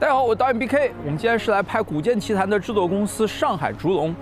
大家好，我导演 BK，我们今天是来拍《古剑奇谭》的制作公司上海烛龙。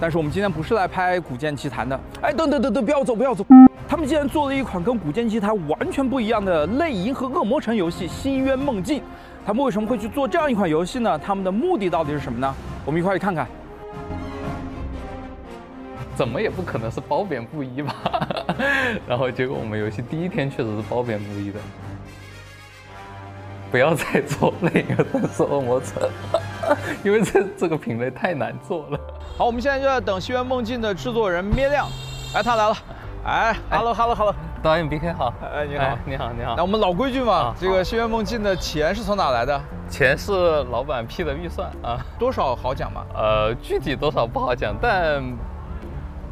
但是我们今天不是来拍《古剑奇谭》的。哎，等等等等，不要走，不要走！他们竟然做了一款跟《古剑奇谭》完全不一样的类银河恶魔城游戏《深渊梦境》。他们为什么会去做这样一款游戏呢？他们的目的到底是什么呢？我们一块去看看。怎么也不可能是褒贬不一吧？然后结果我们游戏第一天确实是褒贬不一的。不要再做那个但是恶魔城，因为这这个品类太难做了。好，我们现在就在等《心愿梦境》的制作人咩亮，哎，他来了，哎，Hello，Hello，Hello，导演 BK 好，哎，你好，你好，你好。那我们老规矩嘛，这个《心愿梦境》的钱是从哪来的？钱是老板批的预算啊，多少好讲吗？呃，具体多少不好讲，但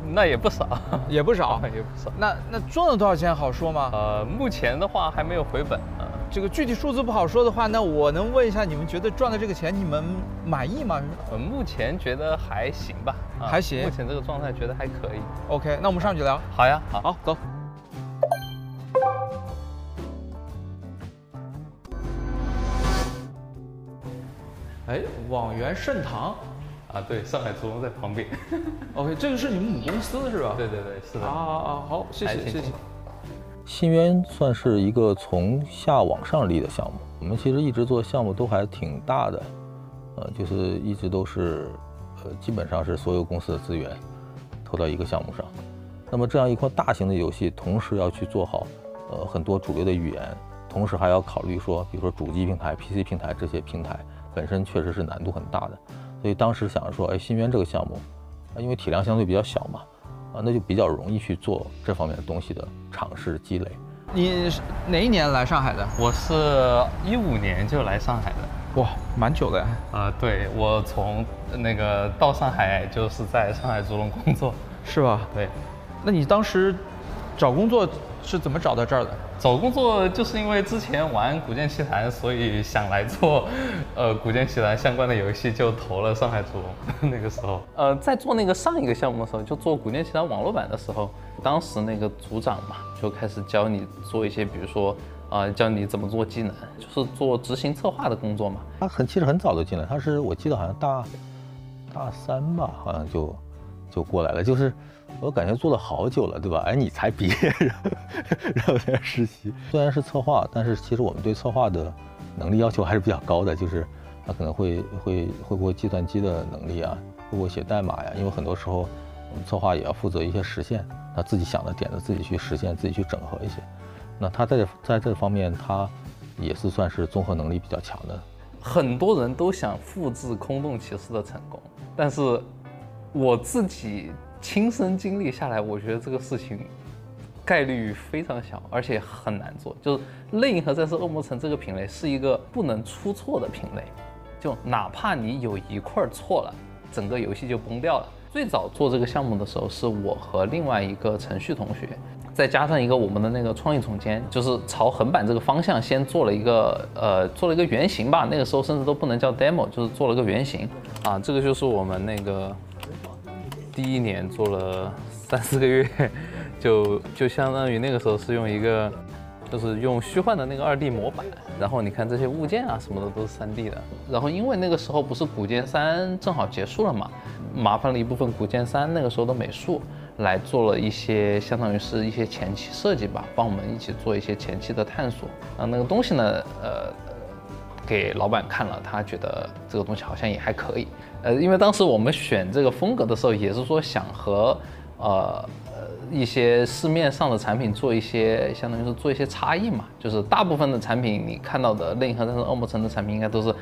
那也不少，也不少，也不少。那那赚了多少钱好说吗？呃，目前的话还没有回本啊。这个具体数字不好说的话，那我能问一下，你们觉得赚的这个钱，你们满意吗？呃，目前觉得还行吧，还行。目前这个状态觉得还可以。OK，那我们上去聊。好呀，好，好，走。哎，网元盛唐，啊，对，上海屠龙在旁边。OK，这个是你们母公司是吧？对对对，是的。啊啊啊，好，谢谢谢谢。新渊算是一个从下往上立的项目。我们其实一直做项目都还挺大的，呃，就是一直都是，呃，基本上是所有公司的资源投到一个项目上。那么这样一款大型的游戏，同时要去做好，呃，很多主流的语言，同时还要考虑说，比如说主机平台、PC 平台这些平台本身确实是难度很大的。所以当时想着说，哎，新源这个项目，啊，因为体量相对比较小嘛。啊，那就比较容易去做这方面的东西的尝试积累。你是哪一年来上海的？我是一五年就来上海的。哇，蛮久的呀。啊，对，我从那个到上海就是在上海竹龙工作，是吧？对。那你当时找工作是怎么找到这儿的？找工作就是因为之前玩《古剑奇谭》，所以想来做，呃，《古剑奇谭》相关的游戏，就投了上海烛龙。那个时候，呃，在做那个上一个项目的时候，就做《古剑奇谭》网络版的时候，当时那个组长嘛，就开始教你做一些，比如说，啊，教你怎么做技能，就是做执行策划的工作嘛。他很其实很早就进来，他是我记得好像大大三吧，好像就就过来了，就是。我感觉做了好久了，对吧？哎，你才毕业，然后在实习。虽然是策划，但是其实我们对策划的能力要求还是比较高的，就是他可能会会会不会计算机的能力啊，会不会写代码呀？因为很多时候我们策划也要负责一些实现，他自己想的点子自己去实现，自己去整合一些。那他在在这方面，他也是算是综合能力比较强的。很多人都想复制空洞骑士的成功，但是我自己。亲身经历下来，我觉得这个事情概率非常小，而且很难做。就是类银河战士恶魔城这个品类是一个不能出错的品类，就哪怕你有一块错了，整个游戏就崩掉了。最早做这个项目的时候，是我和另外一个程序同学，再加上一个我们的那个创意总监，就是朝横版这个方向先做了一个呃做了一个原型吧。那个时候甚至都不能叫 demo，就是做了个原型啊。这个就是我们那个。第一年做了三四个月，就就相当于那个时候是用一个，就是用虚幻的那个二 D 模板，然后你看这些物件啊什么的都是三 D 的。然后因为那个时候不是古剑三正好结束了嘛，麻烦了一部分古剑三那个时候的美术来做了一些，相当于是一些前期设计吧，帮我们一起做一些前期的探索。然后那个东西呢，呃。给老板看了，他觉得这个东西好像也还可以。呃，因为当时我们选这个风格的时候，也是说想和呃呃一些市面上的产品做一些，相当于是做一些差异嘛。就是大部分的产品你看到的《类银河战士恶魔城》的产品应该都是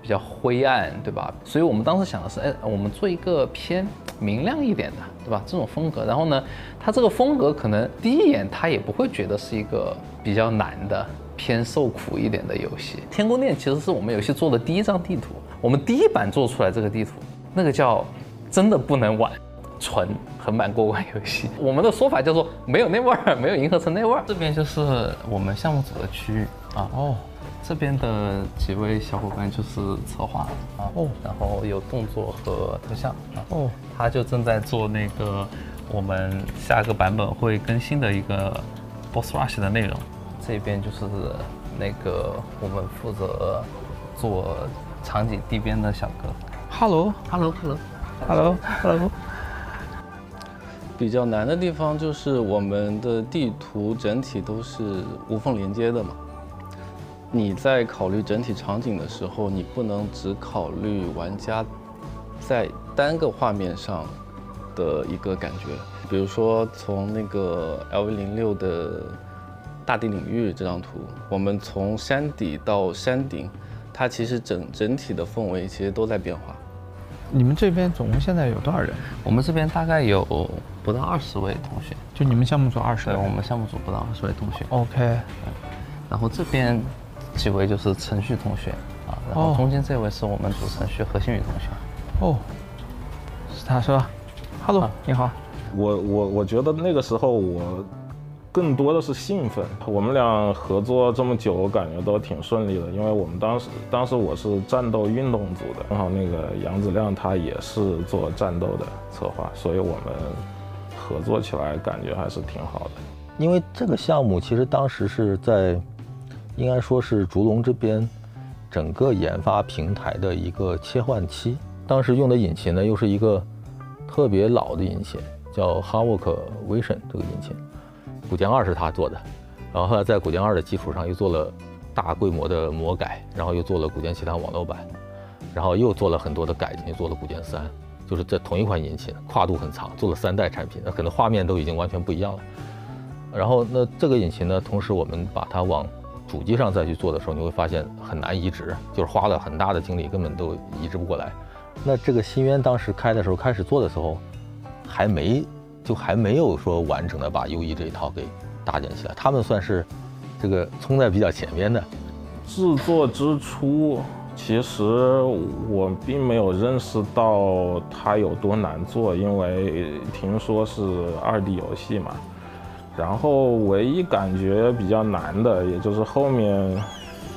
比较灰暗，对吧？所以我们当时想的是，哎，我们做一个偏明亮一点的，对吧？这种风格。然后呢，它这个风格可能第一眼他也不会觉得是一个比较难的。偏受苦一点的游戏，《天宫殿》其实是我们游戏做的第一张地图，我们第一版做出来这个地图，那个叫真的不能玩，纯横版过关游戏。我们的说法叫做没有那味儿，没有银河城那味儿。这边就是我们项目组的区域啊，哦，这边的几位小伙伴就是策划啊，哦，然后有动作和特效啊，哦，他就正在做那个。我们下个版本会更新的一个 Boss Rush 的内容。这边就是那个我们负责做场景地边的小哥。Hello，Hello，Hello，Hello。比较难的地方就是我们的地图整体都是无缝连接的嘛。你在考虑整体场景的时候，你不能只考虑玩家在单个画面上的一个感觉。比如说从那个 LV 零六的大地领域这张图，我们从山底到山顶，它其实整整体的氛围其实都在变化。你们这边总共现在有多少人？我们这边大概有不到二十位同学，就你们项目组二十对人。我们项目组不到二十位同学。OK，然后这边几位就是程序同学啊，然后哦中间这位是我们主程序何新宇同学。哦，是他是吧？Hello，、你好。我我我觉得那个时候我更多的是兴奋。我们俩合作这么久，我感觉都挺顺利的，因为我们当时当时我是战斗运动组的，正好那个杨子亮他也是做战斗的策划，所以我们合作起来感觉还是挺好的。因为这个项目其实当时是在，应该说是烛龙这边整个研发平台的一个切换期。当时用的引擎呢，又是一个特别老的引擎，叫 Havok Vision 这个引擎，古剑二是他做的，然后后来在古剑二的基础上又做了大规模的魔改，然后又做了古剑奇谭网络版，然后又做了很多的改进，做了古剑三，就是这同一款引擎，跨度很长，做了三代产品，那可能画面都已经完全不一样了。然后那这个引擎呢，同时我们把它往主机上再去做的时候，你会发现很难移植，就是花了很大的精力，根本都移植不过来。那这个新渊当时开的时候，开始做的时候，还没就还没有说完整的把 U E 这一套给搭建起来，他们算是这个冲在比较前面的。制作之初，其实我并没有认识到它有多难做，因为听说是二 D 游戏嘛。然后唯一感觉比较难的，也就是后面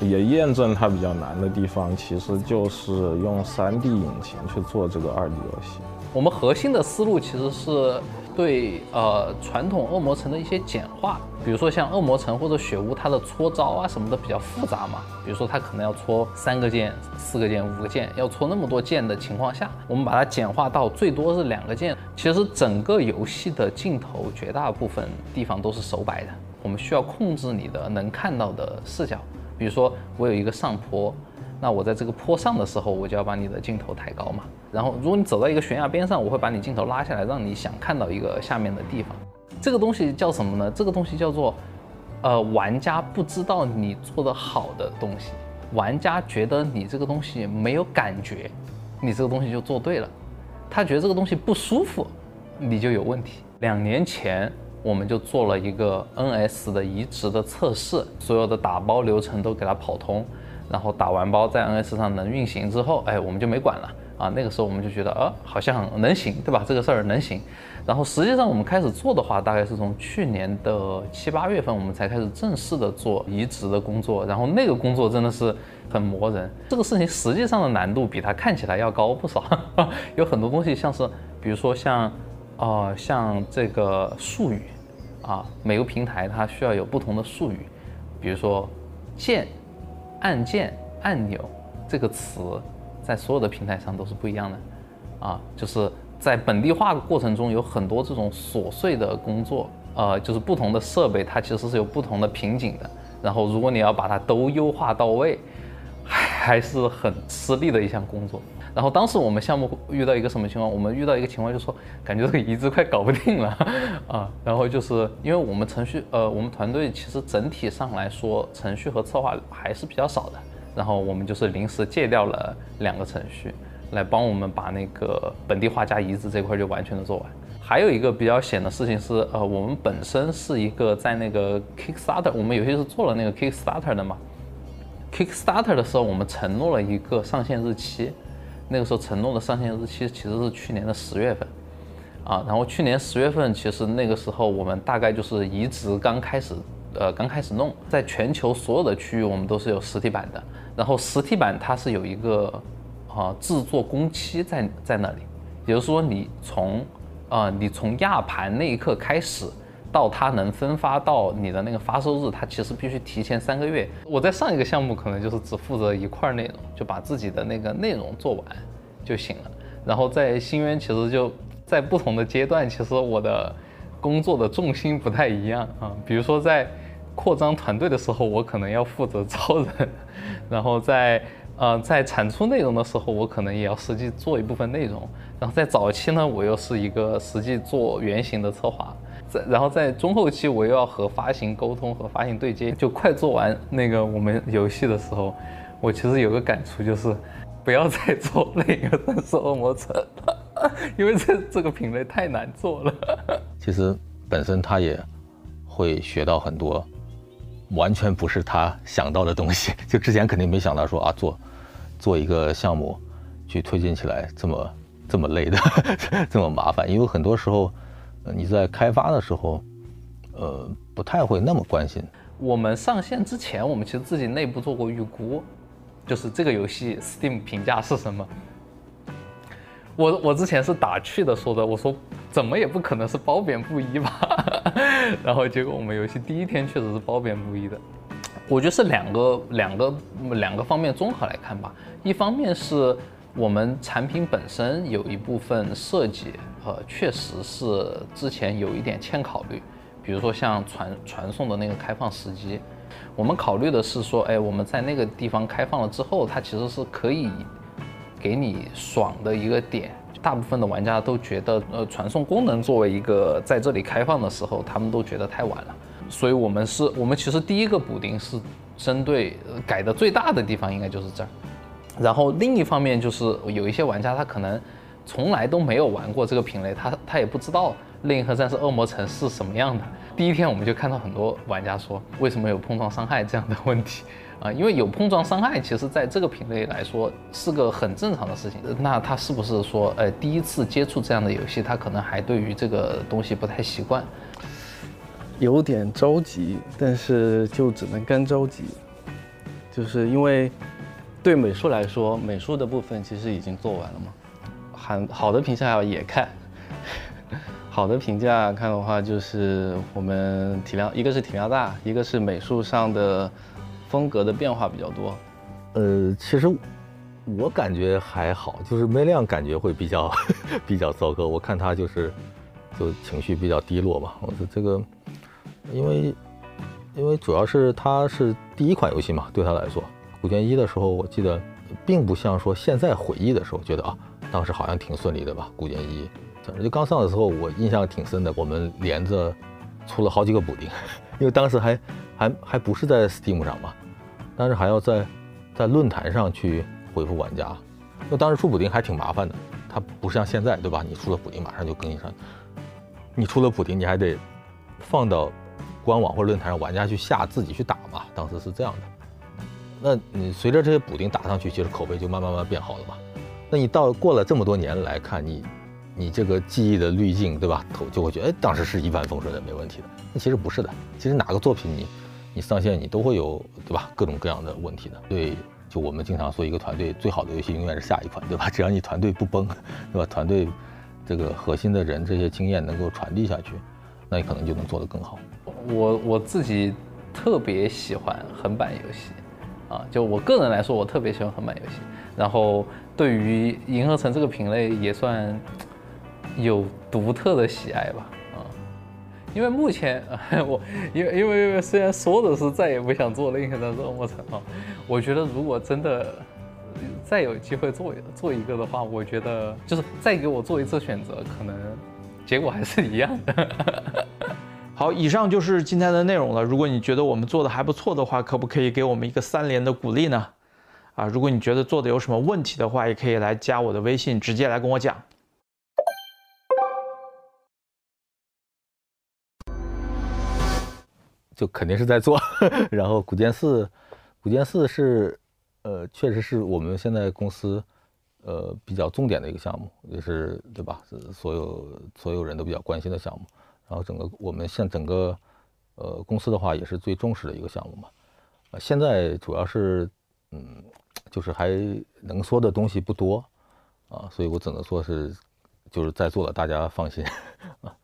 也验证它比较难的地方，其实就是用 3D 引擎去做这个二 D 游戏。我们核心的思路其实是对呃传统恶魔城的一些简化，比如说像恶魔城或者雪屋，它的搓招啊什么的比较复杂嘛，比如说它可能要搓三个键、四个键、五个键，要搓那么多键的情况下，我们把它简化到最多是两个键。其实整个游戏的镜头绝大部分地方都是手摆的，我们需要控制你的能看到的视角，比如说我有一个上坡。那我在这个坡上的时候，我就要把你的镜头抬高嘛。然后，如果你走到一个悬崖边上，我会把你镜头拉下来，让你想看到一个下面的地方。这个东西叫什么呢？这个东西叫做，呃，玩家不知道你做的好的东西，玩家觉得你这个东西没有感觉，你这个东西就做对了。他觉得这个东西不舒服，你就有问题。两年前我们就做了一个 NS 的移植的测试，所有的打包流程都给它跑通。然后打完包在 NS 上能运行之后，哎，我们就没管了啊。那个时候我们就觉得，呃，好像能行，对吧？这个事儿能行。然后实际上我们开始做的话，大概是从去年的七八月份，我们才开始正式的做移植的工作。然后那个工作真的是很磨人，这个事情实际上的难度比它看起来要高不少。有很多东西，像是比如说像，呃，像这个术语，啊，每个平台它需要有不同的术语，比如说键。按键、按钮这个词在所有的平台上都是不一样的，啊，就是在本地化过程中有很多这种琐碎的工作，呃，就是不同的设备它其实是有不同的瓶颈的，然后如果你要把它都优化到位，还是很吃力的一项工作。然后当时我们项目遇到一个什么情况？我们遇到一个情况，就说感觉这个移植快搞不定了啊。然后就是因为我们程序，呃，我们团队其实整体上来说，程序和策划还是比较少的。然后我们就是临时借调了两个程序，来帮我们把那个本地化加移植这块就完全的做完。还有一个比较险的事情是，呃，我们本身是一个在那个 Kickstarter，我们有些是做了那个 Kickstarter 的嘛。Kickstarter 的时候，我们承诺了一个上线日期。那个时候承诺的上线日期其实是去年的十月份，啊，然后去年十月份其实那个时候我们大概就是移植刚开始，呃，刚开始弄，在全球所有的区域我们都是有实体版的，然后实体版它是有一个啊制作工期在在那里，也就是说你从啊、你从压盘那一刻开始，到它能分发到你的那个发售日，它其实必须提前三个月。我在上一个项目可能就是只负责一块内容，就把自己的那个内容做完就行了。然后在新渊，其实就在不同的阶段，其实我的工作的重心不太一样啊。比如说在扩张团队的时候，我可能要负责招人，然后在呃在产出内容的时候，我可能也要实际做一部分内容。然后在早期呢，我又是一个实际做原型的策划，在然后在中后期，我又要和发行沟通和发行对接。就快做完那个我们游戏的时候，我其实有个感触就是，不要再做那个《战士恶魔城》了，因为这这个品类太难做了。其实本身他也会学到很多，完全不是他想到的东西。就之前肯定没想到说啊，做做一个项目去推进起来这么这么累的，这么麻烦。因为很多时候，你在开发的时候，呃，不太会那么关心。我们上线之前，我们其实自己内部做过预估，就是这个游戏 Steam 评价是什么。我我之前是打趣的说的，我说怎么也不可能是褒贬不一吧，然后结果我们游戏第一天确实是褒贬不一的。我觉得是两个两个两个方面综合来看吧，一方面是我们产品本身有一部分设计，呃，确实是之前有一点欠考虑，比如说像传传送的那个开放时机，我们考虑的是说，哎，我们在那个地方开放了之后，它其实是可以给你爽的一个点。大部分的玩家都觉得，呃，传送功能作为一个在这里开放的时候，他们都觉得太晚了。所以我们是，我们其实第一个补丁是针对改的最大的地方，应该就是这儿。然后另一方面就是有一些玩家他可能从来都没有玩过这个品类，他他也不知道《猎鹰和战士恶魔城》是什么样的。第一天我们就看到很多玩家说，为什么有碰撞伤害这样的问题啊？因为有碰撞伤害，其实在这个品类来说是个很正常的事情。那他是不是说，呃，第一次接触这样的游戏，他可能还对于这个东西不太习惯？有点着急，但是就只能干着急，就是因为对美术来说，美术的部分其实已经做完了嘛，好好的评价也看，好的评价看的话，就是我们体量，一个是体量大，一个是美术上的风格的变化比较多。呃，其实我感觉还好，就是梅亮感觉会比较 比较糟糕。我看他就是就情绪比较低落吧。我说这个，因为因为主要是他是第一款游戏嘛，对他来说，古剑一的时候，我记得并不像说现在回忆的时候觉得啊，当时好像挺顺利的吧。古剑一，就刚上的时候，我印象挺深的。我们连着出了好几个补丁，因为当时还还还不是在 Steam 上嘛，当时还要在在论坛上去回复玩家，那当时出补丁还挺麻烦的，它不像现在对吧？你出了补丁马上就更新上，你出了补丁你还得放到官网或者论坛上玩家去下自己去打嘛，当时是这样的。那你随着这些补丁打上去，其实口碑就慢慢慢慢变好了嘛。那你到过了这么多年来看，你你这个记忆的滤镜对吧？头就会觉得哎，当时是一帆风顺的，没问题的。那其实不是的，其实哪个作品你你上线你都会有对吧？各种各样的问题的。对，就我们经常说一个团队最好的游戏永远是下一款对吧？只要你团队不崩，对吧？团队这个核心的人这些经验能够传递下去，那你可能就能做得更好。我我自己特别喜欢横版游戏，啊，就我个人来说，我特别喜欢横版游戏。然后对于银河城这个品类也算有独特的喜爱吧，啊，因为目前 我因为因为因为虽然说的是再也不想做另一个战士恶魔城啊，我觉得如果真的再有机会做做一个的话，我觉得就是再给我做一次选择，可能结果还是一样的。好，以上就是今天的内容了。如果你觉得我们做的还不错的话，可不可以给我们一个三连的鼓励呢？啊，如果你觉得做的有什么问题的话，也可以来加我的微信，直接来跟我讲。就肯定是在做。然后古剑四，古剑四是，呃，确实是我们现在公司，呃，比较重点的一个项目，也是对吧？所有所有人都比较关心的项目。然后整个我们现整个，呃，公司的话也是最重视的一个项目嘛。呃，现在主要是，嗯，就是还能说的东西不多，啊，所以我只能说是就是在座的大家放心啊。